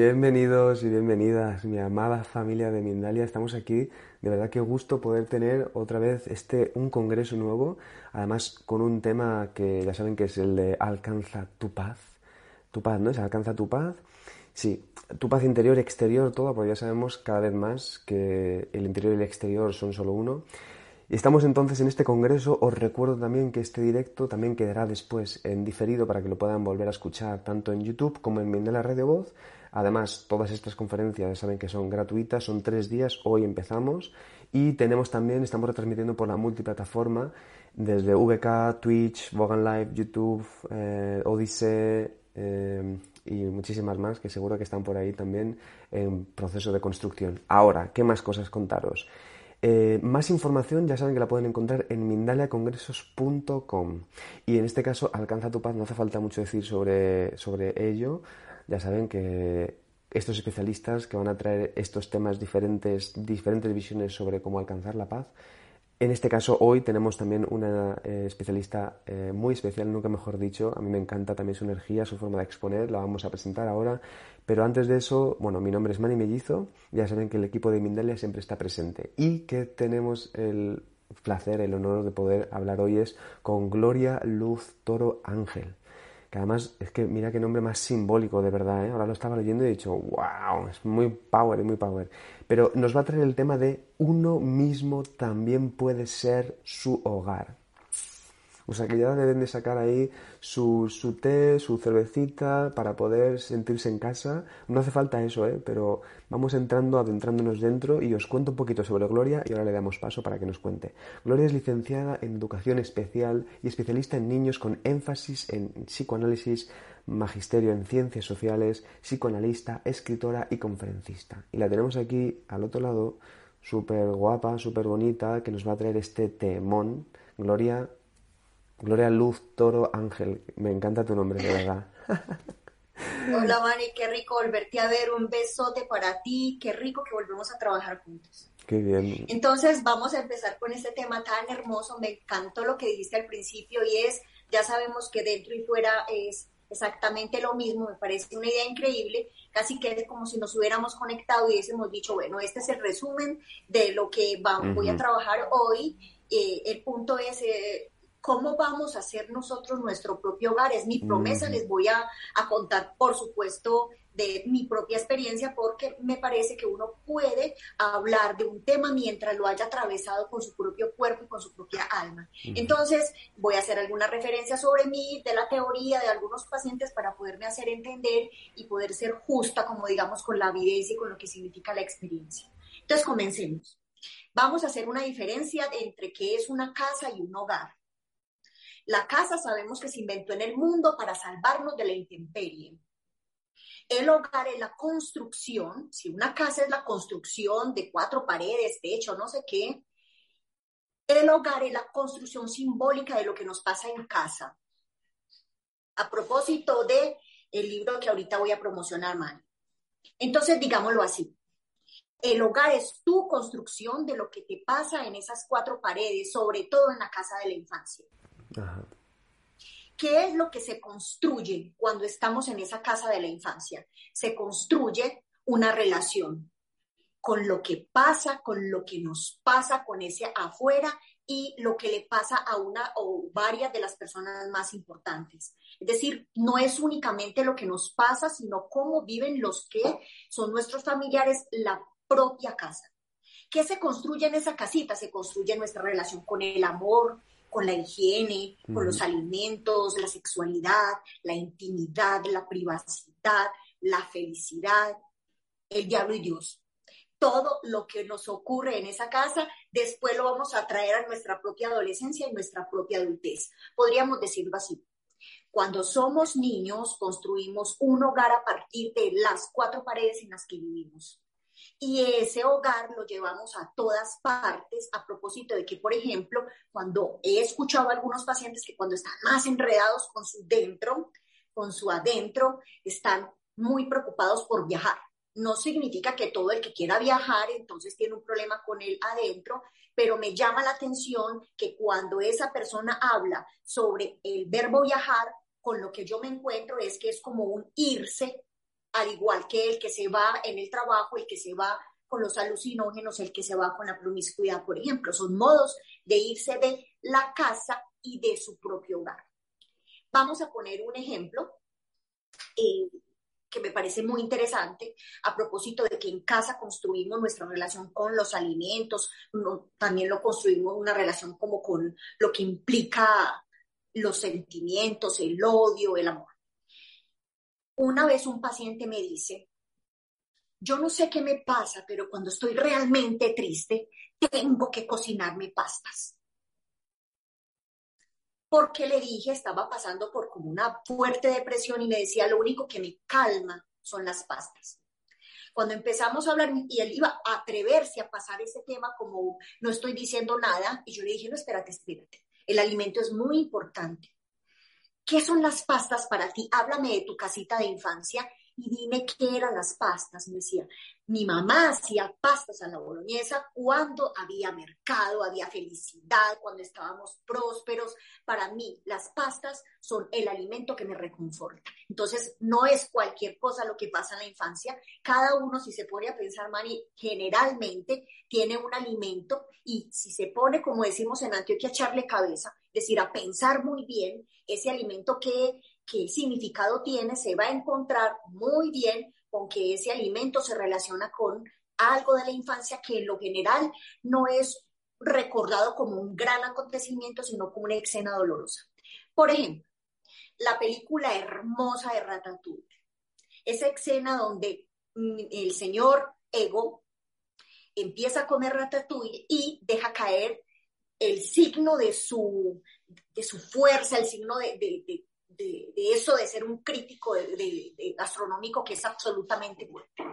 Bienvenidos y bienvenidas, mi amada familia de Mindalia. Estamos aquí, de verdad que gusto poder tener otra vez este un congreso nuevo, además con un tema que ya saben que es el de alcanza tu paz. Tu paz, ¿no? Es alcanza tu paz. Sí, tu paz interior, exterior, todo, porque ya sabemos cada vez más que el interior y el exterior son solo uno. Y estamos entonces en este congreso. Os recuerdo también que este directo también quedará después en diferido para que lo puedan volver a escuchar tanto en YouTube como en Mindalia Radio Voz. Además, todas estas conferencias saben que son gratuitas, son tres días, hoy empezamos y tenemos también, estamos retransmitiendo por la multiplataforma desde VK, Twitch, Vogan Live, YouTube, eh, Odyssey eh, y muchísimas más que seguro que están por ahí también en proceso de construcción. Ahora, ¿qué más cosas contaros? Eh, más información ya saben que la pueden encontrar en mindaliacongresos.com y en este caso Alcanza tu paz, no hace falta mucho decir sobre, sobre ello, ya saben que estos especialistas que van a traer estos temas diferentes, diferentes visiones sobre cómo alcanzar la paz. En este caso, hoy tenemos también una eh, especialista eh, muy especial, nunca mejor dicho. A mí me encanta también su energía, su forma de exponer, la vamos a presentar ahora. Pero antes de eso, bueno, mi nombre es Manny Mellizo, ya saben que el equipo de Mindalia siempre está presente y que tenemos el placer, el honor de poder hablar hoy es con Gloria Luz Toro Ángel que además es que mira qué nombre más simbólico de verdad, ¿eh? ahora lo estaba leyendo y he dicho, wow, es muy power, muy power. Pero nos va a traer el tema de uno mismo también puede ser su hogar. O sea que ya deben de sacar ahí su, su, té, su cervecita para poder sentirse en casa. No hace falta eso, ¿eh? pero vamos entrando, adentrándonos dentro y os cuento un poquito sobre Gloria y ahora le damos paso para que nos cuente. Gloria es licenciada en Educación Especial y especialista en niños con énfasis en psicoanálisis, magisterio en ciencias sociales, psicoanalista, escritora y conferencista. Y la tenemos aquí al otro lado, súper guapa, súper bonita, que nos va a traer este temón. Gloria, Gloria Luz Toro Ángel, me encanta tu nombre, de verdad. Hola, Mani, qué rico volverte a ver. Un besote para ti. Qué rico que volvemos a trabajar juntos. Qué bien. Entonces, vamos a empezar con este tema tan hermoso. Me encantó lo que dijiste al principio y es, ya sabemos que dentro y fuera es exactamente lo mismo. Me parece una idea increíble. Casi que es como si nos hubiéramos conectado y hubiésemos dicho, bueno, este es el resumen de lo que voy a trabajar hoy. Eh, el punto es... Eh, ¿Cómo vamos a hacer nosotros nuestro propio hogar? Es mi promesa, les voy a, contar, por supuesto, de mi propia experiencia porque me parece que uno puede hablar de un tema mientras lo haya atravesado con su propio cuerpo y con su propia alma. Entonces, voy a hacer alguna referencia sobre mí, de la teoría de algunos pacientes para poderme hacer entender y poder ser justa, como digamos, con la evidencia y con lo que significa la experiencia. Entonces, comencemos. Vamos a hacer una diferencia entre qué es una casa y un hogar. La casa sabemos que se inventó en el mundo para salvarnos de la intemperie. El hogar es la construcción, si una casa es la construcción de cuatro paredes, techo, no sé qué, el hogar es la construcción simbólica de lo que nos pasa en casa. A propósito de el libro que ahorita voy a promocionar, man. Entonces, digámoslo así, el hogar es tu construcción de lo que te pasa en esas cuatro paredes, sobre todo en la casa de la infancia. ¿Qué es lo que se construye cuando estamos en esa casa de la infancia? Se construye una relación con lo que pasa, con lo que nos pasa, con ese afuera y lo que le pasa a una o varias de las personas más importantes. Es decir, no es únicamente lo que nos pasa, sino cómo viven los que son nuestros familiares la propia casa. ¿Qué se construye en esa casita? Se construye nuestra relación con el amor, con la higiene, con los alimentos, la sexualidad, la intimidad, la privacidad, la felicidad, el diablo y Dios. Todo lo que nos ocurre en esa casa, después lo vamos a traer a nuestra propia adolescencia y nuestra propia adultez. Podríamos decirlo así. Cuando somos niños, construimos un hogar a partir de las cuatro paredes en las que vivimos. Y ese hogar lo llevamos a todas partes a propósito de que, por ejemplo, cuando he escuchado a algunos pacientes que cuando están más enredados con su dentro, con su adentro, están muy preocupados por viajar. No significa que todo el que quiera viajar entonces tiene un problema con el adentro, pero me llama la atención que cuando esa persona habla sobre el verbo viajar, con lo que yo me encuentro es que es como un irse al igual que el que se va en el trabajo, el que se va con los alucinógenos, el que se va con la promiscuidad, por ejemplo. Son modos de irse de la casa y de su propio hogar. Vamos a poner un ejemplo eh, que me parece muy interesante a propósito de que en casa construimos nuestra relación con los alimentos, también lo construimos una relación como con lo que implica los sentimientos, el odio, el amor. Una vez un paciente me dice, yo no sé qué me pasa, pero cuando estoy realmente triste, tengo que cocinarme pastas. Porque le dije, estaba pasando por como una fuerte depresión y me decía, lo único que me calma son las pastas. Cuando empezamos a hablar, y él iba a atreverse a pasar ese tema como no estoy diciendo nada, y yo le dije, no, espérate, espérate, el alimento es muy importante. ¿Qué son las pastas para ti? Háblame de tu casita de infancia y dime qué eran las pastas. Me decía, mi mamá hacía pastas a la boloñesa cuando había mercado, había felicidad, cuando estábamos prósperos. Para mí, las pastas son el alimento que me reconforta. Entonces, no es cualquier cosa lo que pasa en la infancia. Cada uno, si se pone a pensar, Mari, generalmente tiene un alimento y si se pone, como decimos en Antioquia, echarle cabeza, decir, a pensar muy bien ese alimento qué, qué significado tiene, se va a encontrar muy bien con que ese alimento se relaciona con algo de la infancia que en lo general no es recordado como un gran acontecimiento, sino como una escena dolorosa. Por ejemplo, la película hermosa de Ratatouille. Esa escena donde mm, el señor Ego empieza a comer Ratatouille y deja caer el signo de su, de su fuerza, el signo de, de, eso de ser un crítico de, gastronómico que es absolutamente fuerte.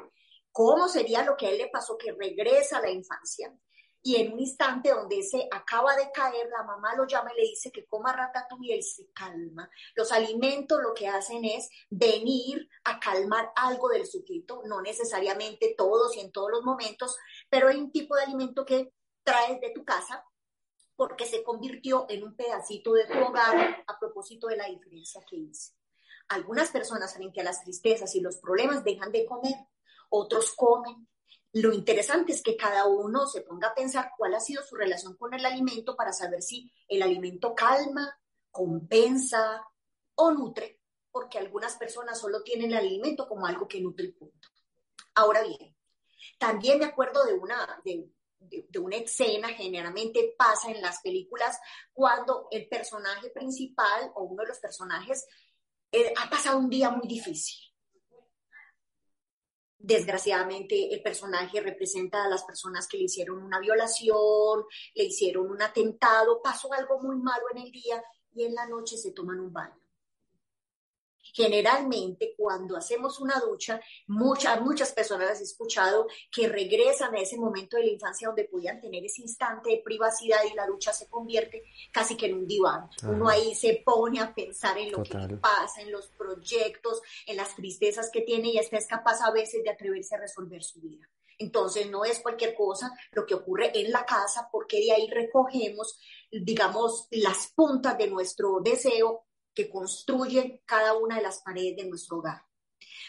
¿Cómo sería lo que a él le pasó que regresa a la infancia? Y en un instante donde se acaba de caer, la mamá lo llama y le dice que coma ratatouille y él se calma. Los alimentos lo que hacen es venir a calmar algo del sujeto, no necesariamente todos y en todos los momentos, pero hay un tipo de alimento que traes de tu casa porque se convirtió en un pedacito de tu hogar a propósito de la diferencia que hice. Algunas personas frente a las tristezas y los problemas dejan de comer, otros comen. Lo interesante es que cada uno se ponga a pensar cuál ha sido su relación con el alimento para saber si el alimento calma, compensa o nutre, porque algunas personas solo tienen el alimento como algo que nutre el punto. Ahora bien, también me acuerdo de una, de, de, una escena generalmente pasa en las películas cuando el personaje principal o uno de los personajes eh, ha pasado un día muy difícil. Desgraciadamente el personaje representa a las personas que le hicieron una violación, le hicieron un atentado, pasó algo muy malo en el día y en la noche se toman un baño. Generalmente cuando hacemos una ducha, muchas, muchas personas las he escuchado que regresan a ese momento de la infancia donde podían tener ese instante de privacidad y la ducha se convierte casi que en un diván. Uno ahí se pone a pensar en lo que pasa, en los proyectos, en las tristezas que tiene y hasta es capaz a veces de atreverse a resolver su vida. Entonces no es cualquier cosa lo que ocurre en la casa porque de ahí recogemos, digamos, las puntas de nuestro deseo que construyen cada una de las paredes de nuestro hogar.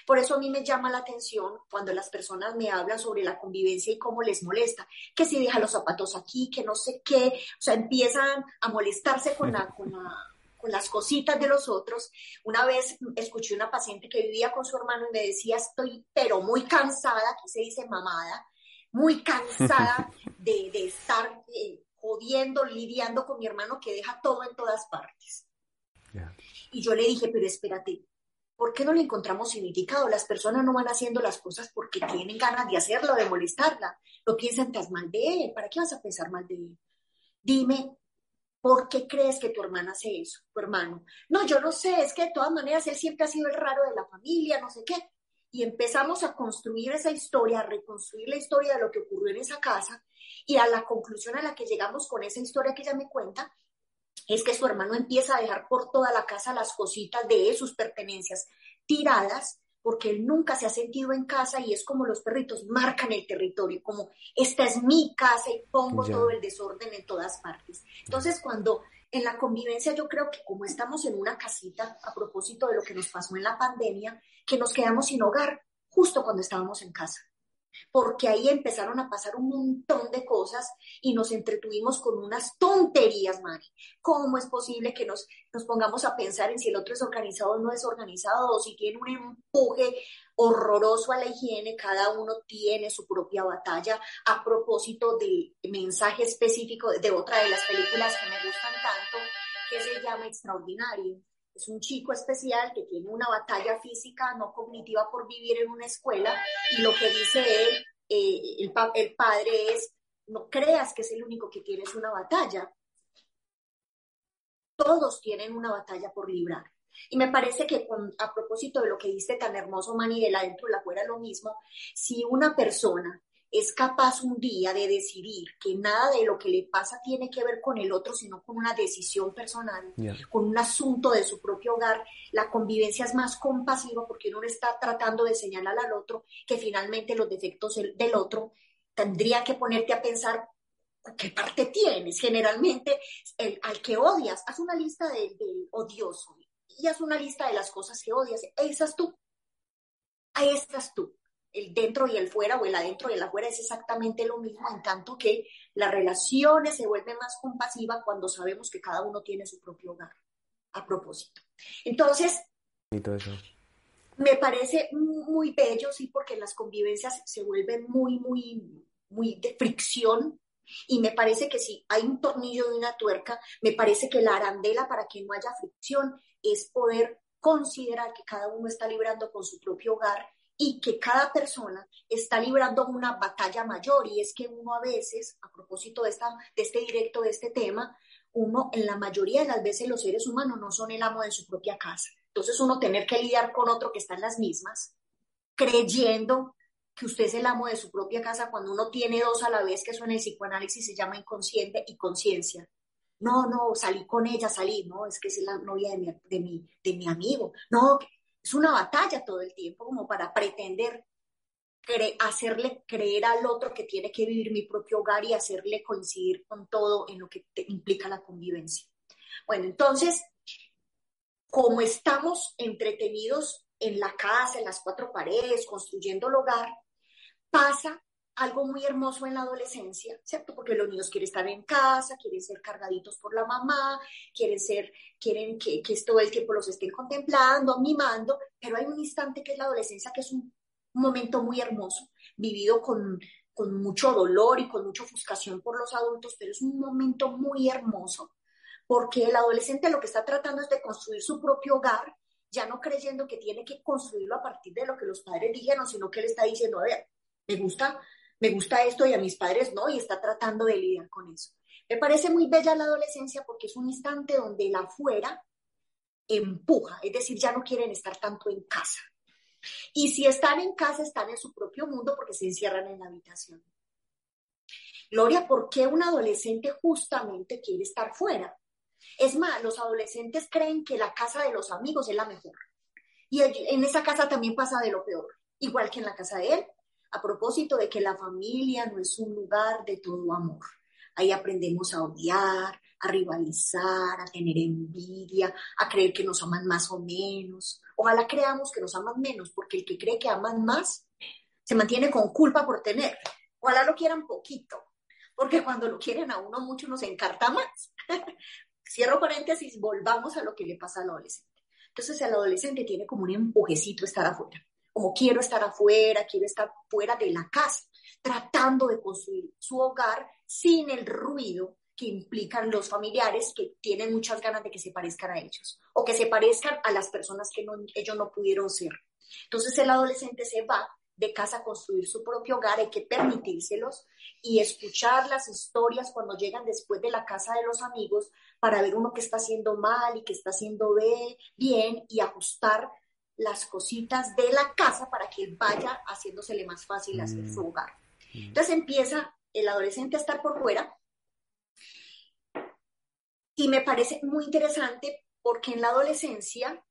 Por eso a mí me llama la atención cuando las personas me hablan sobre la convivencia y cómo les molesta, que si deja los zapatos aquí, que no sé qué, o sea, empiezan a molestarse con la, con las cositas de los otros. Una vez escuché una paciente que vivía con su hermano y me decía, estoy pero muy cansada, aquí se dice mamada, muy cansada de, estar eh, jodiendo, lidiando con mi hermano que deja todo en todas partes. Y yo le dije, pero espérate, ¿por qué no le encontramos significado? Las personas no van haciendo las cosas porque tienen ganas de hacerlo, de molestarla. No piensan es mal de él. ¿Para qué vas a pensar mal de él? Dime, ¿por qué crees que tu hermana hace eso, tu hermano? No, yo no sé, es que de todas maneras él siempre ha sido el raro de la familia, no sé qué. Y empezamos a construir esa historia, a reconstruir la historia de lo que ocurrió en esa casa y a la conclusión a la que llegamos con esa historia que ella me cuenta es que su hermano empieza a dejar por toda la casa las cositas de sus pertenencias tiradas porque él nunca se ha sentido en casa y es como los perritos marcan el territorio, como esta es mi casa y pongo todo el desorden en todas partes. Entonces, cuando en la convivencia yo creo que como estamos en una casita, a propósito de lo que nos pasó en la pandemia, que nos quedamos sin hogar justo cuando estábamos en casa porque ahí empezaron a pasar un montón de cosas y nos entretuvimos con unas tonterías, Mari. ¿Cómo es posible que nos, nos pongamos a pensar en si el otro es organizado o no es organizado, o si tiene un empuje horroroso a la higiene? Cada uno tiene su propia batalla. A propósito del mensaje específico de otra de las películas que me gustan tanto, que se llama Extraordinario es un chico especial que tiene una batalla física no cognitiva por vivir en una escuela y lo que dice él, eh, el, el padre es, no creas que es el único que tienes una batalla. Todos tienen una batalla por librar. Y me parece que a propósito de lo que dice tan hermoso Manny de la dentro y la fuera lo mismo, si una persona es capaz un día de decidir que nada de lo que le pasa tiene que ver con el otro, sino con una decisión personal, con un asunto de su propio hogar, la convivencia es más compasiva porque uno está tratando de señalar al otro que finalmente los defectos del otro tendría que ponerte a pensar qué parte tienes. Generalmente, el, al que odias, haz una lista del, del odioso y haz una lista de las cosas que odias. Ahí estás tú. Ahí estás tú el dentro y el fuera o el adentro y el afuera es exactamente lo mismo, en tanto que las relaciones se vuelven más compasivas cuando sabemos que cada uno tiene su propio hogar. A propósito. Entonces, me parece muy bello, sí, porque las convivencias se vuelven muy, muy, muy de fricción. Y me parece que si hay un tornillo de una tuerca, me parece que la arandela para que no haya fricción es poder considerar que cada uno está librando con su propio hogar y que cada persona está librando una batalla mayor y es que uno a veces, a propósito de, esta, de este directo, de este tema, uno en la mayoría de las veces los seres humanos no son el amo de su propia casa. Entonces uno tener que lidiar con otro que está en las mismas, creyendo que usted es el amo de su propia casa cuando uno tiene dos a la vez, que eso en el psicoanálisis se llama inconsciente y conciencia. No, no, salí con ella, salí, no, es que es la novia de mi, de mi, de mi amigo. No, es una batalla todo el tiempo como para pretender hacerle creer al otro que tiene que vivir mi propio hogar y hacerle coincidir con todo en lo que implica la convivencia. Bueno, entonces, como estamos entretenidos en la casa, en las cuatro paredes, construyendo el hogar, pasa algo muy hermoso en la adolescencia, ¿cierto? Porque los niños quieren estar en casa, quieren ser cargaditos por la mamá, quieren ser, quieren que, que todo el tiempo los estén contemplando, mimando, pero hay un instante que es la adolescencia que es un, momento muy hermoso, vivido con, con mucho dolor y con mucha ofuscación por los adultos, pero es un momento muy hermoso, porque el adolescente lo que está tratando es de construir su propio hogar, ya no creyendo que tiene que construirlo a partir de lo que los padres dijeron, sino que él está diciendo, a ver, me gusta me gusta esto y a mis padres no, y está tratando de lidiar con eso. Me parece muy bella la adolescencia porque es un instante donde el afuera empuja, es decir, ya no quieren estar tanto en casa. Y si están en casa, están en su propio mundo porque se encierran en la habitación. Gloria, ¿por qué un adolescente justamente quiere estar fuera? Es más, los adolescentes creen que la casa de los amigos es la mejor. Y en esa casa también pasa de lo peor, igual que en la casa de él, a propósito de que la familia no es un lugar de todo amor. Ahí aprendemos a odiar, a rivalizar, a tener envidia, a creer que nos aman más o menos. Ojalá creamos que nos aman menos, porque el que cree que aman más se mantiene con culpa por tener. Ojalá lo quieran poquito, porque cuando lo quieren a uno mucho nos encarta más. Cierro paréntesis, volvamos a lo que le pasa al adolescente. Entonces el adolescente tiene como un empujecito estar afuera, como quiero estar afuera, quiero estar fuera de la casa, tratando de construir su hogar sin el ruido que implican los familiares que tienen muchas ganas de que se parezcan a ellos o que se parezcan a las personas que ellos no pudieron ser. Entonces el adolescente se va de casa a construir su propio hogar, hay que permitírselos y escuchar las historias cuando llegan después de la casa de los amigos para ver uno que está haciendo mal y que está haciendo bien y ajustar las cositas de la casa para que vaya haciéndosele más fácil hacer su mm. hogar. Entonces empieza el adolescente a estar por fuera y me parece muy interesante porque en la adolescencia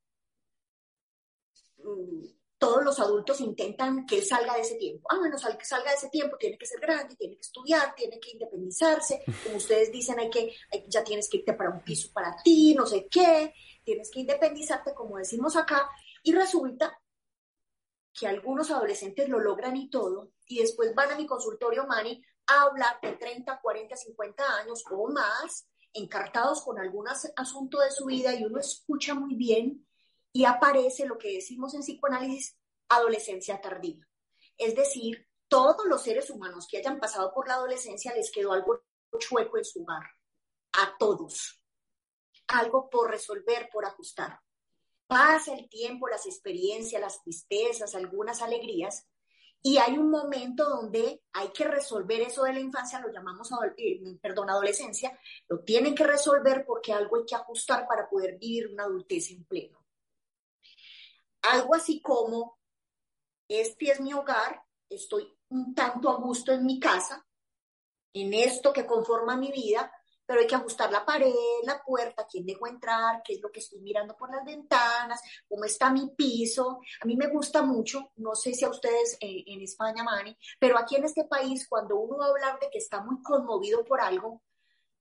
mm, todos los adultos intentan que él salga de ese tiempo. Ah, bueno, que salga de ese tiempo, tiene que ser grande, tiene que estudiar, tiene que independizarse. Como ustedes dicen, hay que, ya tienes que irte para un piso para ti, no sé qué, tienes que independizarte, como decimos acá. Y resulta que algunos adolescentes lo logran y todo, y después van a mi consultorio, Mani, a hablar de 30, 40, 50 años o más, encartados con algún asunto de su vida y uno escucha muy bien y aparece lo que decimos en psicoanálisis adolescencia tardía. Es decir, todos los seres humanos que hayan pasado por la adolescencia les quedó algo chueco en su hogar. A todos. Algo por resolver, por ajustar. Pasa el tiempo, las experiencias, las tristezas, algunas alegrías, y hay un momento donde hay que resolver eso de la infancia, lo llamamos, eh, perdón, adolescencia, lo tienen que resolver porque algo hay que ajustar para poder vivir una adultez en pleno. Algo así como, este es mi hogar, estoy un tanto a gusto en mi casa, en esto que conforma mi vida, pero hay que ajustar la pared, la puerta, quién dejo entrar, qué es lo que estoy mirando por las ventanas, cómo está mi piso. A mí me gusta mucho, no sé si a ustedes eh, en España, Mani, pero aquí en este país, cuando uno va a hablar de que está muy conmovido por algo,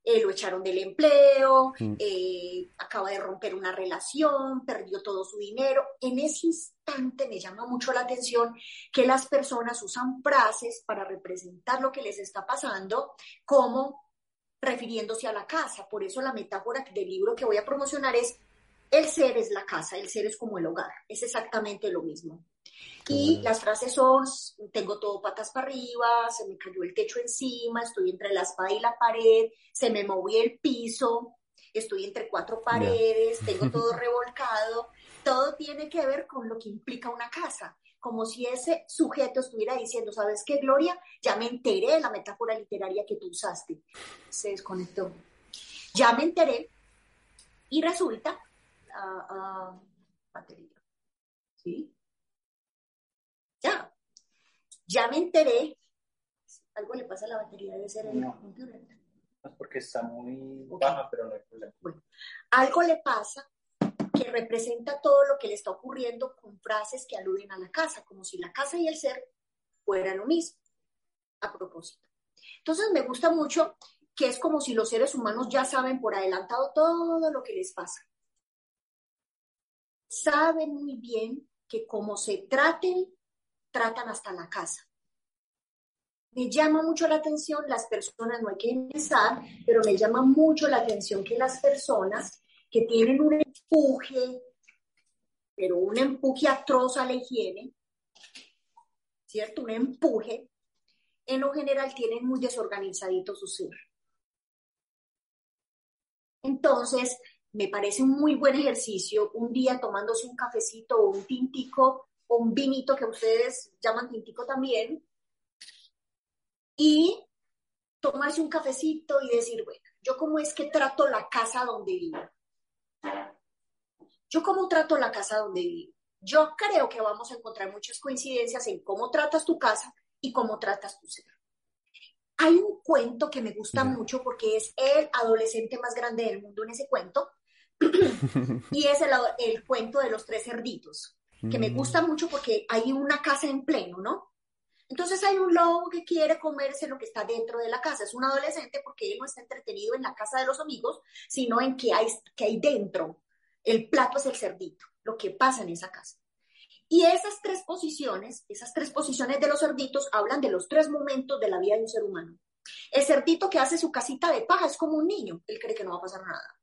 eh, lo echaron del empleo, mm. eh, acaba de romper una relación, perdió todo su dinero. En ese instante me llama mucho la atención que las personas usan frases para representar lo que les está pasando, como refiriéndose a la casa. Por eso la metáfora del libro que voy a promocionar es, el ser es la casa, el ser es como el hogar, es exactamente lo mismo. Y las frases son, tengo todo patas para arriba, se me cayó el techo encima, estoy entre la espada y la pared, se me movió el piso, estoy entre cuatro paredes, tengo todo revolcado. Todo tiene que ver con lo que implica una casa como si ese sujeto estuviera diciendo, ¿sabes qué, Gloria? Ya me enteré de la metáfora literaria que tú usaste. Se desconectó. Ya me enteré y resulta, uh, batería, ¿sí? Ya, ya me enteré, algo le pasa a la batería, debe ser el no. Es porque está muy baja, pero no hay problema. Bueno, algo le pasa que representa todo lo que le está ocurriendo con frases que aluden a la casa, como si la casa y el ser fueran lo mismo. A propósito. Entonces me gusta mucho que es como si los seres humanos ya saben por adelantado todo lo que les pasa. Saben muy bien que como se traten, tratan hasta la casa. Me llama mucho la atención las personas, no hay que empezar, pero me llama mucho la atención que las personas que tienen un empuje, pero un empuje atroz a la higiene, ¿cierto? Un empuje, en lo general tienen muy desorganizadito su ser. Entonces, me parece un muy buen ejercicio un día tomándose un cafecito o un tintico o un vinito que ustedes llaman tintico también y tomarse un cafecito y decir, bueno, yo cómo es que trato la casa donde vivo. Yo cómo trato la casa donde vivo. Yo creo que vamos a encontrar muchas coincidencias en cómo tratas tu casa y cómo tratas tu ser. Hay un cuento que me gusta mucho porque es el adolescente más grande del mundo en ese cuento y es el, el, cuento de los tres cerditos, que me gusta mm. mucho porque hay una casa en pleno, ¿no? Entonces hay un lobo que quiere comerse lo que está dentro de la casa. Es un adolescente porque él no está entretenido en la casa de los amigos, sino en que hay, que hay dentro. El plato es el cerdito, lo que pasa en esa casa. Y esas tres posiciones, esas tres posiciones de los cerditos hablan de los tres momentos de la vida de un ser humano. El cerdito que hace su casita de paja es como un niño, él cree que no va a pasar nada.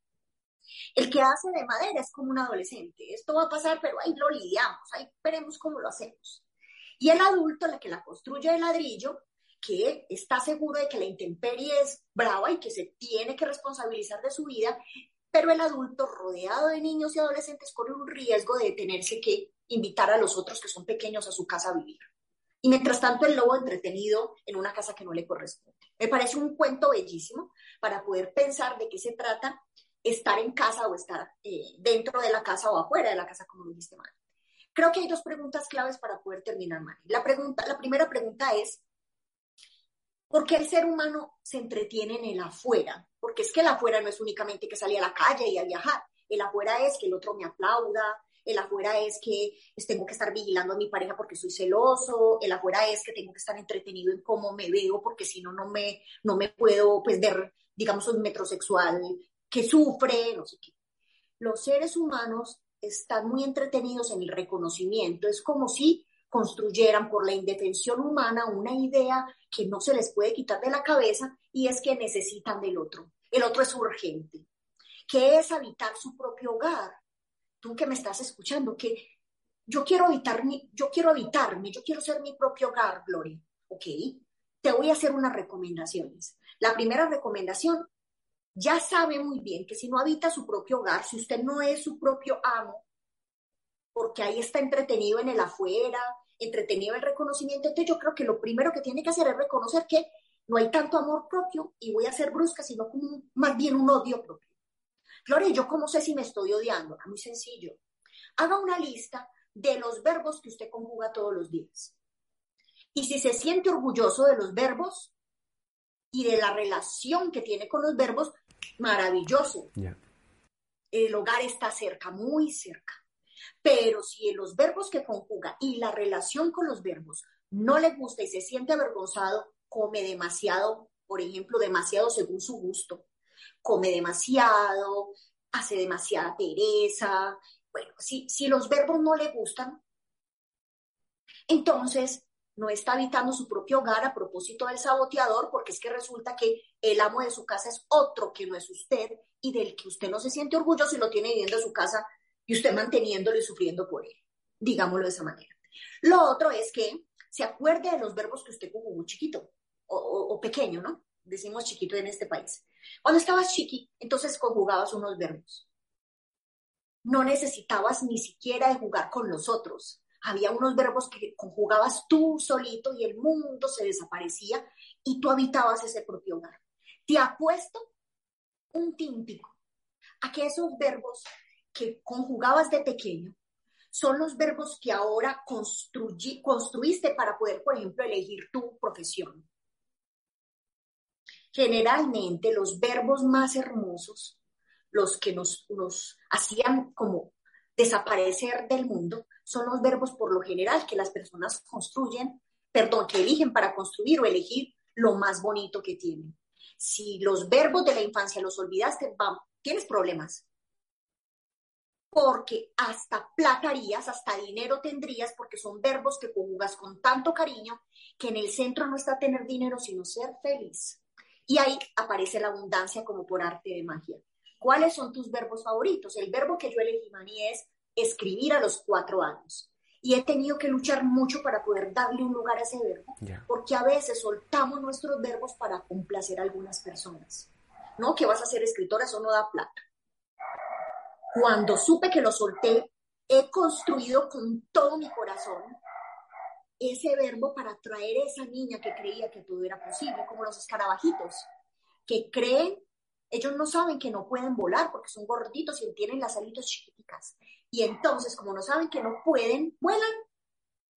El que hace de madera es como un adolescente. Esto va a pasar, pero ahí lo lidiamos, ahí veremos cómo lo hacemos. Y el adulto, el que la construye de ladrillo, que está seguro de que la intemperie es brava y que se tiene que responsabilizar de su vida, pero el adulto rodeado de niños y adolescentes corre un riesgo de tenerse que invitar a los otros que son pequeños a su casa a vivir. Y mientras tanto el lobo entretenido en una casa que no le corresponde. Me parece un cuento bellísimo para poder pensar de qué se trata estar en casa o estar eh, dentro de la casa o afuera de la casa, como lo dijiste, mal. Creo que hay dos preguntas claves para poder terminar, Mari. La, pregunta, la primera pregunta es, ¿por qué el ser humano se entretiene en el afuera? Porque es que el afuera no es únicamente que salir a la calle y a viajar. El afuera es que el otro me aplauda, el afuera es que tengo que estar vigilando a mi pareja porque soy celoso, el afuera es que tengo que estar entretenido en cómo me veo porque si no, no me, no me puedo pues ver, digamos, un metrosexual que sufre. Los seres humanos están muy entretenidos en el reconocimiento. Es como si construyeran por la indefensión humana una idea que no se les puede quitar de la cabeza y es que necesitan del otro. El otro es urgente, que es habitar su propio hogar. Tú que me estás escuchando, que yo quiero habitar mi, yo quiero habitarme, yo quiero ser mi propio hogar, Gloria. ¿Ok? Te voy a hacer unas recomendaciones. La primera recomendación ya sabe muy bien que si no habita su propio hogar, si usted no es su propio amo, porque ahí está entretenido en el afuera, entretenido en el reconocimiento, entonces yo creo que lo primero que tiene que hacer es reconocer que no hay tanto amor propio y voy a ser brusca, sino como más bien un odio propio. Gloria, ¿yo cómo sé si me estoy odiando? Ah, muy sencillo. Haga una lista de los verbos que usted conjuga todos los días. Y si se siente orgulloso de los verbos y de la relación que tiene con los verbos, maravilloso. El hogar está cerca, muy cerca. Pero si los verbos que conjuga y la relación con los verbos no le gusta y se siente avergonzado, come demasiado, por ejemplo, demasiado según su gusto, come demasiado, hace demasiada pereza. Bueno, si, si los verbos no le gustan, entonces no está habitando su propio hogar a propósito del saboteador, porque es que resulta que el amo de su casa es otro que no es usted y del que usted no se siente orgulloso y lo tiene viviendo en su casa y usted manteniéndolo y sufriendo por él. Digámoslo de esa manera. Lo otro es que se acuerde de los verbos que usted conjugó chiquito o, pequeño, ¿no? Decimos chiquito en este país. Cuando estabas chiqui, entonces conjugabas unos verbos. No necesitabas ni siquiera de jugar con los otros había unos verbos que conjugabas tú solito y el mundo se desaparecía y tú habitabas ese propio hogar. Te apuesto un tímpico a que esos verbos que conjugabas de pequeño son los verbos que ahora construiste para poder, por ejemplo, elegir tu profesión. Generalmente los verbos más hermosos, los que nos, hacían como desaparecer del mundo, son los verbos por lo general que las personas construyen, perdón, que eligen para construir o elegir lo más bonito que tienen. Si los verbos de la infancia los olvidaste, tienes problemas. Porque hasta platarías, hasta dinero tendrías, porque son verbos que conjugas con tanto cariño que en el centro no está tener dinero, sino ser feliz. Y ahí aparece la abundancia como por arte de magia. ¿Cuáles son tus verbos favoritos? El verbo que yo elegí, Mani, es escribir a los cuatro años. Y he tenido que luchar mucho para poder darle un lugar a ese verbo, porque a veces soltamos nuestros verbos para complacer a algunas personas. ¿No? Que vas a ser escritora, eso no da plata. Cuando supe que lo solté, he construido con todo mi corazón ese verbo para atraer a esa niña que creía que todo era posible, como los escarabajitos, que creen ellos no saben que no pueden volar porque son gorditos y tienen las alitas chiquiticas. Y entonces, como no saben que no pueden, vuelan.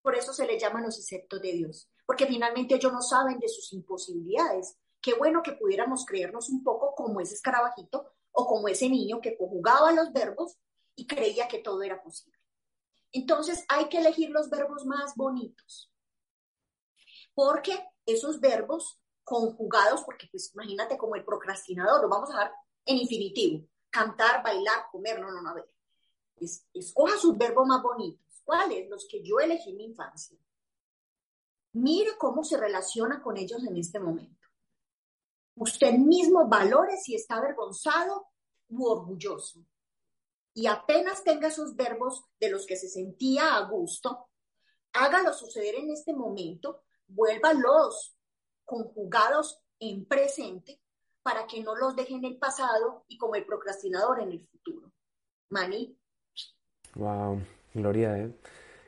Por eso se les llaman los insectos de Dios, porque finalmente ellos no saben de sus imposibilidades. Qué bueno que pudiéramos creernos un poco como ese escarabajito o como ese niño que conjugaba los verbos y creía que todo era posible. Entonces hay que elegir los verbos más bonitos, porque esos verbos conjugados, porque pues imagínate como el procrastinador, lo vamos a dar en infinitivo, cantar, bailar, comer, no, no, no, a ver, escoja sus verbos más bonitos, ¿cuáles? Los que yo elegí en mi infancia. Mire cómo se relaciona con ellos en este momento. Usted mismo valore si está avergonzado u orgulloso. Y apenas tenga esos verbos de los que se sentía a gusto, hágalo suceder en este momento, vuélvalos conjugados en presente para que no los deje en el pasado y como el procrastinador en el futuro. Mani. Wow, Gloria, ¿eh?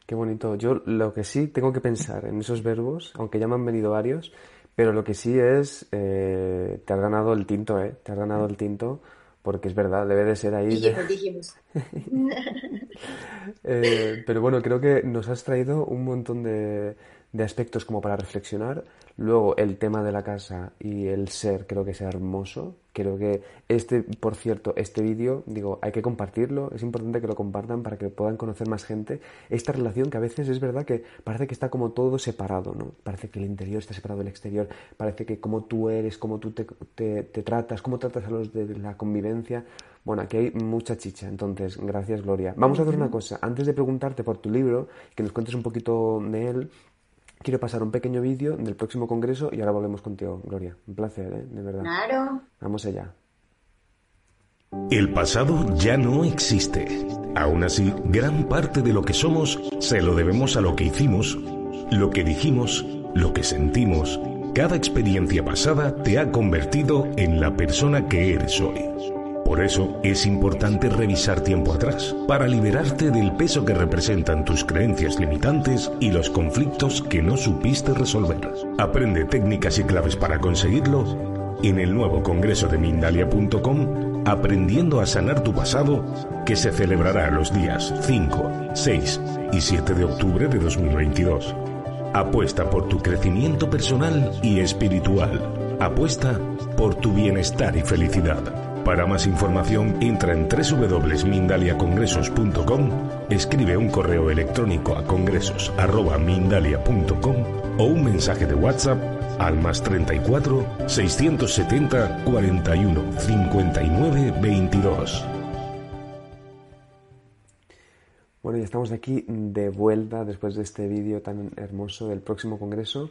Qué bonito. Yo lo que sí tengo que pensar en esos verbos, aunque ya me han venido varios, pero lo que sí es, eh, te has ganado el tinto, ¿eh? Te has ganado el tinto porque es verdad, debe de ser ahí. dijimos. eh, pero bueno, creo que nos has traído un montón de, de aspectos como para reflexionar. Luego el tema de la casa y el ser creo que es hermoso. Creo que este, por cierto, este vídeo, digo, hay que compartirlo. Es importante que lo compartan para que puedan conocer más gente. Esta relación que a veces es verdad que parece que está como todo separado, ¿no? Parece que el interior está separado del exterior. Parece que como tú eres, como tú te, te, tratas, cómo tratas a los de la convivencia. Bueno, aquí hay mucha chicha, entonces, gracias Gloria. Vamos a hacer una cosa, antes de preguntarte por tu libro, que nos cuentes un poquito de él, quiero pasar un pequeño vídeo del próximo congreso y ahora volvemos contigo, Gloria. Un placer, ¿eh? De verdad. Claro. Vamos allá. El pasado ya no existe. Aún así, gran parte de lo que somos se lo debemos a lo que hicimos, lo que dijimos, lo que sentimos. Cada experiencia pasada te ha convertido en la persona que eres hoy. Por eso es importante revisar tiempo atrás, para liberarte del peso que representan tus creencias limitantes y los conflictos que no supiste resolver. Aprende técnicas y claves para conseguirlo en el nuevo congreso de Mindalia.com, aprendiendo a sanar tu pasado, que se celebrará los días 5, 6 y 7 de octubre de 2022. Apuesta por tu crecimiento personal y espiritual. Apuesta por tu bienestar y felicidad. Para más información entra en www.mindaliacongresos.com, escribe un correo electrónico a congresos.mindalia.com o un mensaje de WhatsApp al más 34 670 41 59 22. Bueno, y estamos aquí de vuelta después de este vídeo tan hermoso del próximo congreso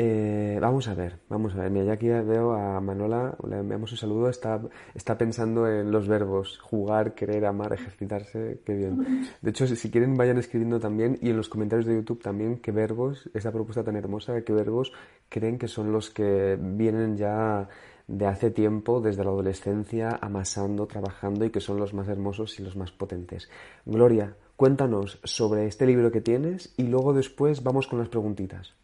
eh, vamos a ver, vamos a ver. Mira, ya aquí veo a Manola, le enviamos un saludo, está, está pensando en los verbos jugar, querer, amar, ejercitarse, qué bien. De hecho, si quieren vayan escribiendo también y en los comentarios de YouTube también qué verbos, esa propuesta tan hermosa, qué verbos creen que son los que vienen ya de hace tiempo, desde la adolescencia, amasando, trabajando y que son los más hermosos y los más potentes. Gloria, cuéntanos sobre este libro que tienes y luego después vamos con las preguntitas.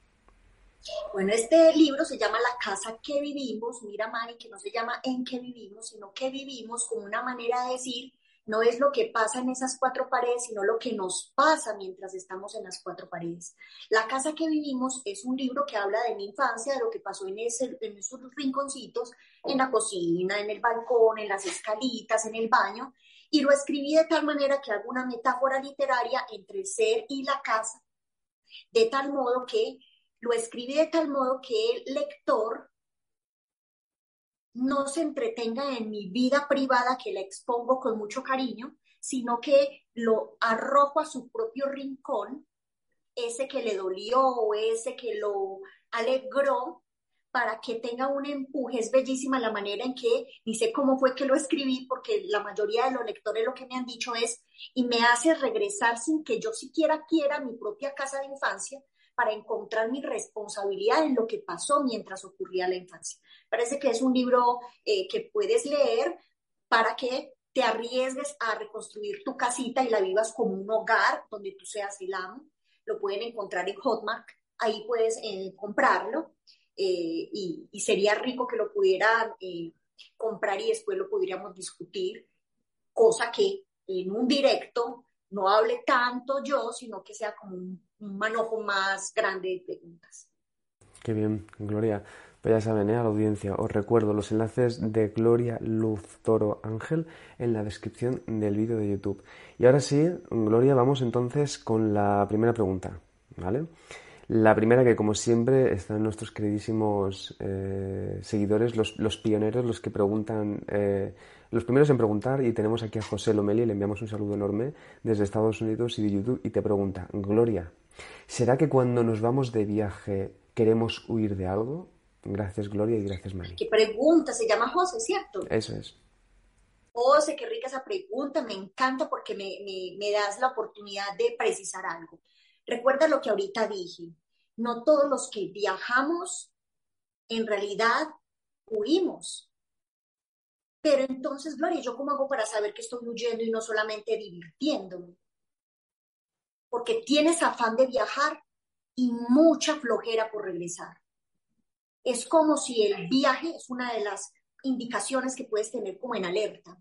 Bueno, este libro se llama La casa que vivimos. Mira, Mari, que no se llama en qué vivimos, sino que vivimos como una manera de decir, no es lo que pasa en esas cuatro paredes, sino lo que nos pasa mientras estamos en las cuatro paredes. La casa que vivimos es un libro que habla de mi infancia, de lo que pasó en, ese, en esos rinconcitos, en la cocina, en el balcón, en las escalitas, en el baño, y lo escribí de tal manera que hago una metáfora literaria entre el ser y la casa, de tal modo que lo escribí de tal modo que el lector no se entretenga en mi vida privada que la expongo con mucho cariño, sino que lo arrojo a su propio rincón, ese que le dolió o ese que lo alegró, para que tenga un empuje. Es bellísima la manera en que, dice cómo fue que lo escribí, porque la mayoría de los lectores lo que me han dicho es, y me hace regresar sin que yo siquiera quiera mi propia casa de infancia, para encontrar mi responsabilidad en lo que pasó mientras ocurría la infancia. Parece que es un libro eh, que puedes leer para que te arriesgues a reconstruir tu casita y la vivas como un hogar donde tú seas el amo. Lo pueden encontrar en Hotmart, ahí puedes eh, comprarlo eh, y, sería rico que lo pudieran comprar y después lo podríamos discutir, cosa que en un directo no hable tanto yo, sino que sea como un manojo más grande de preguntas. Qué bien, Gloria. Pues ya saben, ¿eh? a la audiencia, os recuerdo los enlaces de Gloria Luz Toro Ángel en la descripción del vídeo de YouTube. Y ahora sí, Gloria, vamos entonces con la primera pregunta, ¿vale? La primera que, como siempre, están nuestros queridísimos eh, seguidores, los, los, pioneros, los que preguntan, eh, los primeros en preguntar, y tenemos aquí a José Lomeli, le enviamos un saludo enorme desde Estados Unidos y de YouTube, y te pregunta, Gloria, ¿será que cuando nos vamos de viaje queremos huir de algo? Gracias, Gloria, y gracias, Mari. ¿Qué pregunta? Se llama José, ¿cierto? Eso es. José, qué rica esa pregunta, me encanta porque me, me, me das la oportunidad de precisar algo. Recuerda lo que ahorita dije, no todos los que viajamos en realidad huimos. Pero entonces, Gloria, ¿yo cómo hago para saber que estoy huyendo y no solamente divirtiéndome? Porque tienes afán de viajar y mucha flojera por regresar. Es como si el viaje es una de las indicaciones que puedes tener como en alerta.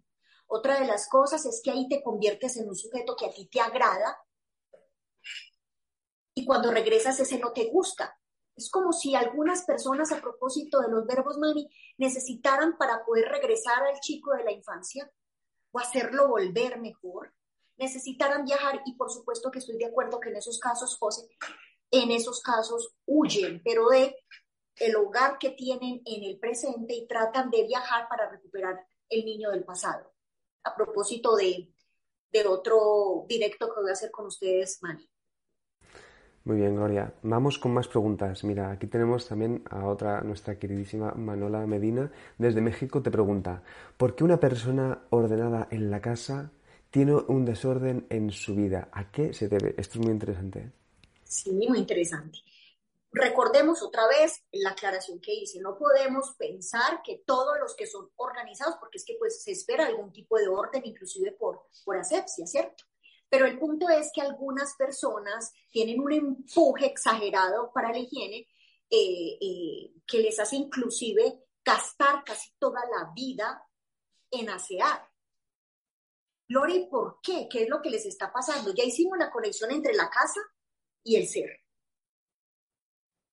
Otra de las cosas es que ahí te conviertes en un sujeto que a ti te agrada y cuando regresas ese no te gusta. Es como si algunas personas a propósito de los verbos mani necesitaran para poder regresar al chico de la infancia o hacerlo volver mejor, necesitaran viajar y por supuesto que estoy de acuerdo que en esos casos, José, en esos casos huyen, pero de el hogar que tienen en el presente y tratan de viajar para recuperar el niño del pasado. A propósito de, de otro directo que voy a hacer con ustedes, Mani. Muy bien, Gloria. Vamos con más preguntas. Mira, aquí tenemos también a otra, nuestra queridísima Manola Medina, desde México, te pregunta, ¿por qué una persona ordenada en la casa tiene un desorden en su vida? ¿A qué se debe? Esto es muy interesante. Sí, muy interesante. Recordemos otra vez la aclaración que hice, no podemos pensar que todos los que son organizados, porque es que pues se espera algún tipo de orden, inclusive por, por asepsia, ¿cierto? Pero el punto es que algunas personas tienen un empuje exagerado para la higiene eh, eh, que les hace inclusive gastar casi toda la vida en asear. Lori, ¿por qué? ¿Qué es lo que les está pasando? Ya hicimos la conexión entre la casa y el ser.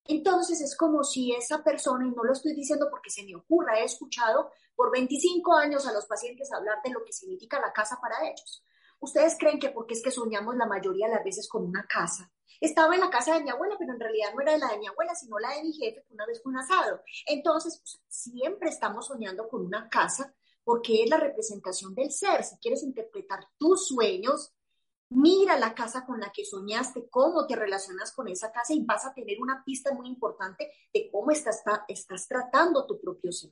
Entonces es como si esa persona, y no lo estoy diciendo porque se me ocurra, he escuchado por 25 años a los pacientes hablar de lo que significa la casa para ellos. Ustedes creen que porque es que soñamos la mayoría de las veces con una casa. Estaba en la casa de mi abuela, pero en realidad no era la de mi abuela, sino la de mi jefe, una vez fue un asado. Entonces, pues, siempre estamos soñando con una casa porque es la representación del ser. Si quieres interpretar tus sueños, mira la casa con la que soñaste, cómo te relacionas con esa casa y vas a tener una pista muy importante de cómo estás, tratando tu propio ser.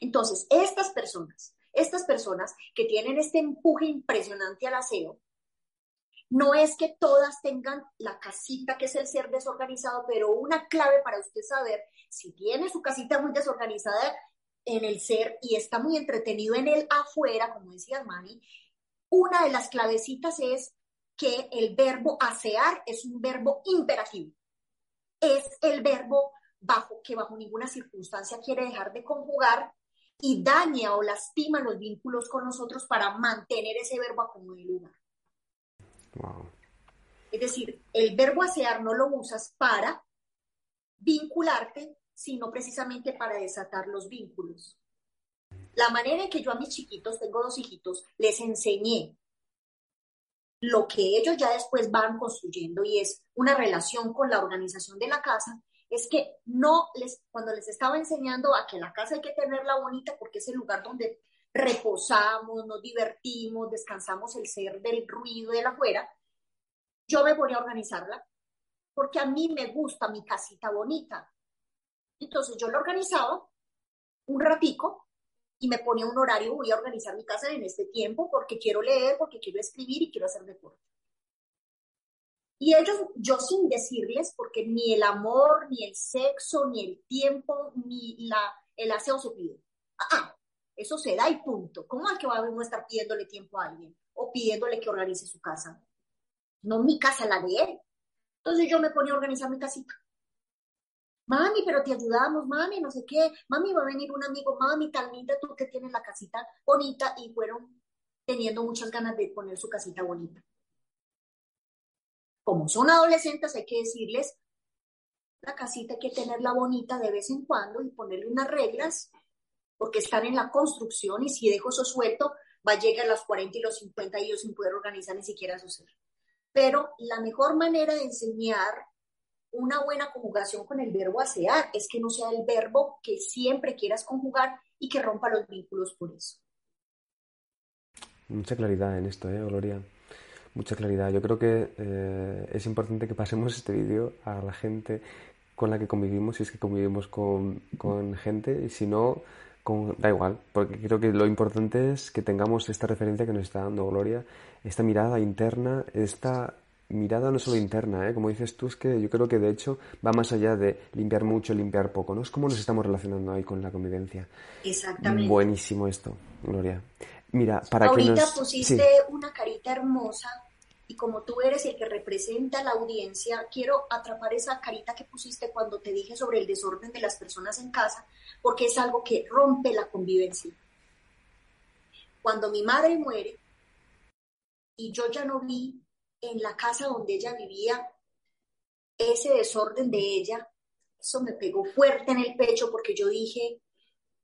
Entonces, estas personas estas personas que tienen este empuje impresionante al aseo, no es que todas tengan la casita que es el ser desorganizado, pero una clave para usted saber si tiene su casita muy desorganizada en el ser y está muy entretenido en el afuera, como decía Mani, una de las clavecitas es que el verbo asear es un verbo imperativo. Es el verbo bajo que bajo ninguna circunstancia quiere dejar de conjugar y daña o lastima los vínculos con nosotros para mantener ese verbo como en lugar. Es decir, el verbo asear no lo usas para vincularte, sino precisamente para desatar los vínculos. La manera en que yo a mis chiquitos, tengo dos hijitos, les enseñé lo que ellos ya después van construyendo y es una relación con la organización de la casa, es que no les, cuando les estaba enseñando a que la casa hay que tenerla bonita porque es el lugar donde reposamos, nos divertimos, descansamos el ser del ruido de la afuera, yo me ponía a organizarla porque a mí me gusta mi casita bonita. Entonces yo la organizaba un ratico y me ponía un horario, voy a organizar mi casa en este tiempo porque quiero leer, porque quiero escribir y quiero hacer deporte. Y ellos, yo sin decirles, porque ni el amor, ni el sexo, ni el tiempo, ni la, el aseo se pide. Ah, ah, eso se da y punto. ¿Cómo es que va a estar pidiéndole tiempo a alguien o pidiéndole que organice su casa? No mi casa, la de él. Entonces yo me ponía a organizar mi casita. Mami, pero te ayudamos, mami, no sé qué, mami, va a venir un amigo, mami, tan linda tú que tienes la casita bonita y fueron teniendo muchas ganas de poner su casita bonita. Como son adolescentes, hay que decirles, la casita hay que tenerla bonita de vez en cuando y ponerle unas reglas, porque están en la construcción y si dejo eso suelto, va a llegar a los 40 y los 50 y ellos sin poder organizar ni siquiera su ser. Pero la mejor manera de enseñar una buena conjugación con el verbo asear es que no sea el verbo que siempre quieras conjugar y que rompa los vínculos por eso. Mucha claridad en esto, ¿eh, Gloria? Mucha claridad. Yo creo que eh, es importante que pasemos este vídeo a la gente con la que convivimos, si es que convivimos con, con gente, y si no, da igual, porque creo que lo importante es que tengamos esta referencia que nos está dando Gloria, esta mirada interna, esta mirada no solo interna, ¿eh? como dices tú, es que yo creo que de hecho va más allá de limpiar mucho, limpiar poco, ¿no? Es cómo nos estamos relacionando ahí con la convivencia. Exactamente. Buenísimo esto, Gloria. Mira, para Ahorita que nos... pusiste una carita hermosa y como tú eres el que representa la audiencia, quiero atrapar esa carita que pusiste cuando te dije sobre el desorden de las personas en casa, porque es algo que rompe la convivencia. Cuando mi madre muere y yo ya no vi en la casa donde ella vivía ese desorden de ella, eso me pegó fuerte en el pecho porque yo dije,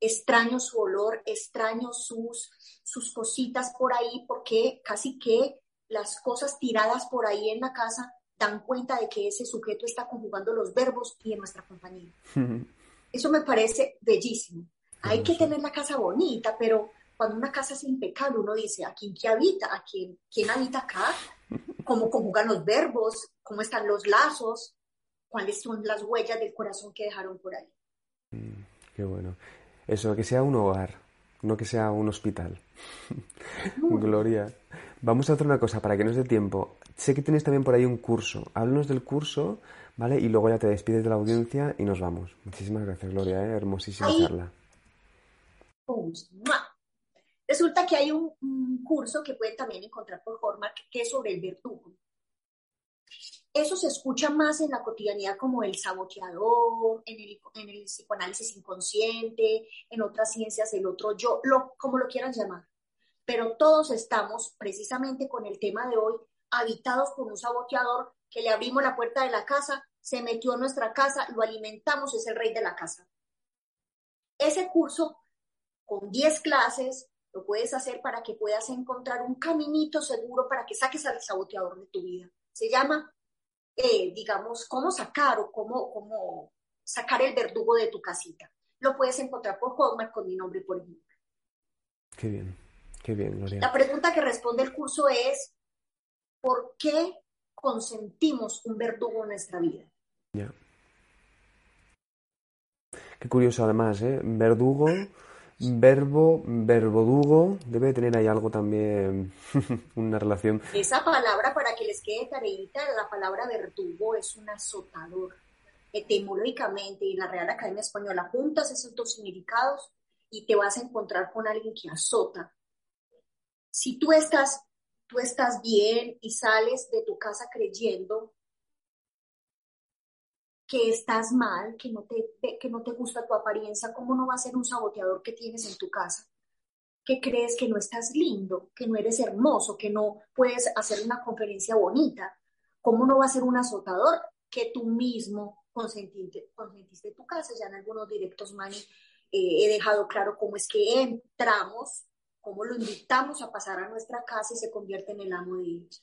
extraño su olor, extraño sus, sus cositas por ahí, porque casi que las cosas tiradas por ahí en la casa dan cuenta de que ese sujeto está conjugando los verbos y en nuestra compañía. Eso me parece bellísimo. Hay que tener la casa bonita, pero cuando una casa es impecable, uno dice, ¿a quién que habita? ¿A quién, quién habita acá? ¿Cómo conjugan los verbos? ¿Cómo están los lazos? ¿Cuáles son las huellas del corazón que dejaron por ahí? Mm, qué bueno. Eso, que sea un hogar, no que sea un hospital. Gloria. Vamos a hacer una cosa para que nos dé tiempo. Sé que tienes también por ahí un curso. Háblanos del curso, ¿vale? Y luego ya te despides de la audiencia y nos vamos. Muchísimas gracias, Gloria. ¿eh? Hermosísima charla. Resulta que hay un, curso que pueden también encontrar por Hallmark que es sobre el verdugo. Eso se escucha más en la cotidianidad como el saboteador, en el, en el psicoanálisis inconsciente, en otras ciencias, el otro yo, lo, como lo quieran llamar pero todos estamos precisamente con el tema de hoy habitados por un saboteador que le abrimos la puerta de la casa, se metió en nuestra casa, lo alimentamos, es el rey de la casa. Ese curso con 10 clases lo puedes hacer para que puedas encontrar un caminito seguro para que saques al saboteador de tu vida. Se llama, eh, digamos, cómo sacar o cómo, cómo sacar el verdugo de tu casita. Lo puedes encontrar por Hotmart con mi nombre, por ejemplo. Qué bien. bien, La pregunta que responde el curso es, ¿por qué consentimos un verdugo en nuestra vida? Ya. Qué curioso además, ¿eh? Verdugo, verbo, verbodugo, debe tener ahí algo también, una relación. Esa palabra, para que les quede tareita, la palabra verdugo es un azotador. Etimológicamente, en la Real Academia Española, juntas esos dos significados y te vas a encontrar con alguien que azota, si tú estás, tú estás bien y sales de tu casa creyendo que estás mal, que no, te, que no te gusta tu apariencia, ¿cómo no va a ser un saboteador que tienes en tu casa? Que crees que no estás lindo, que no eres hermoso, que no puedes hacer una conferencia bonita. ¿Cómo no va a ser un azotador que tú mismo consentiste, consentiste tu casa? Ya en algunos directos, Mani, eh, he dejado claro cómo es que entramos cómo lo invitamos a pasar a nuestra casa y se convierte en el amo de ella.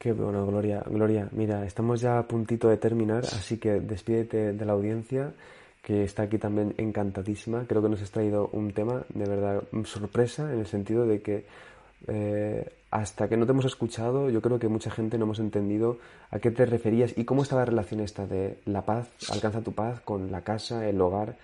Qué bueno, Gloria. Gloria, mira, estamos ya a puntito de terminar, así que despídete de la audiencia que está aquí también encantadísima. Creo que nos has traído un tema de verdad sorpresa en el sentido de que eh, hasta que no te hemos escuchado, yo creo que mucha gente no hemos entendido a qué te referías y cómo está la relación esta de la paz, alcanza tu paz con la casa, el hogar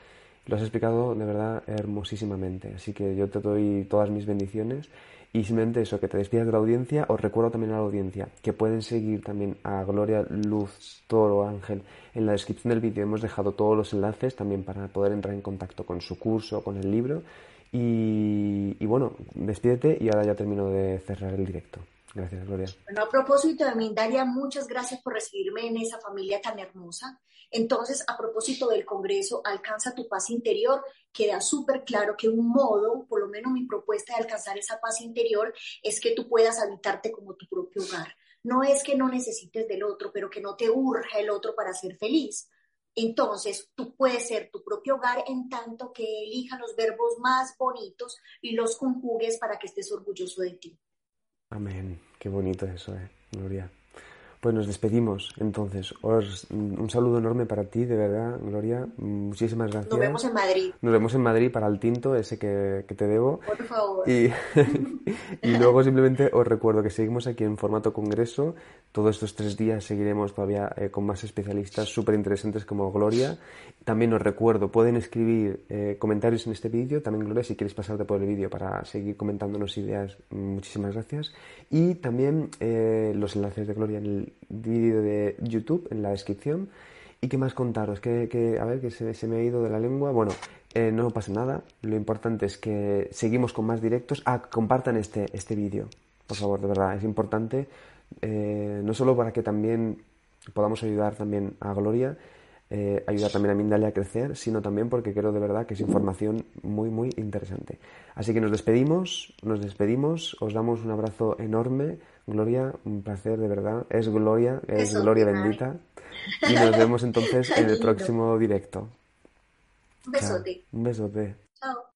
lo has explicado de verdad hermosísimamente. Así que yo te doy todas mis bendiciones. Y simplemente eso, que te despidas de la audiencia. Os recuerdo también a la audiencia que pueden seguir también a Gloria Luz Toro Ángel. En la descripción del vídeo hemos dejado todos los enlaces también para poder entrar en contacto con su curso, con el libro. Y, y bueno, despídete y ahora ya termino de cerrar el directo. Gracias, Gloria. Bueno, a propósito de Mindalia, muchas gracias por recibirme en esa familia tan hermosa. Entonces, a propósito del Congreso, alcanza tu paz interior. Queda súper claro que un modo, por lo menos mi propuesta de alcanzar esa paz interior, es que tú puedas habitarte como tu propio hogar. No es que no necesites del otro, pero que no te urja el otro para ser feliz. Entonces, tú puedes ser tu propio hogar en tanto que elija los verbos más bonitos y los conjugues para que estés orgulloso de ti. Amén. Qué bonito eso, eh, Gloria. Pues nos despedimos. Entonces, os, un saludo enorme para ti, de verdad, Gloria. Muchísimas gracias. Nos vemos en Madrid. Nos vemos en Madrid para el tinto, ese que, que te debo. Por favor. Y, y luego simplemente os recuerdo que seguimos aquí en formato congreso. Todos estos tres días seguiremos todavía eh, con más especialistas súper interesantes como Gloria. También os recuerdo, pueden escribir eh, comentarios en este vídeo. También, Gloria, si quieres pasarte por el vídeo para seguir comentándonos ideas, muchísimas gracias. Y también eh, los enlaces de Gloria en el vídeo de YouTube en la descripción. ¿Y qué más contaros? Que, a ver, que se, se, me ha ido de la lengua. Bueno, eh, no pasa nada. Lo importante es que seguimos con más directos. Ah, compartan este, este vídeo. Por favor, de verdad, es importante. Eh, no solo para que también podamos ayudar también a Gloria, eh, ayudar también a Mindalia a crecer, sino también porque creo de verdad que es información muy, muy interesante. Así que nos despedimos, nos despedimos, os damos un abrazo enorme. Gloria, un placer de verdad. Es Gloria, es Gloria bendita. Y nos vemos entonces en el próximo directo. Un besote. Un besote. Chao.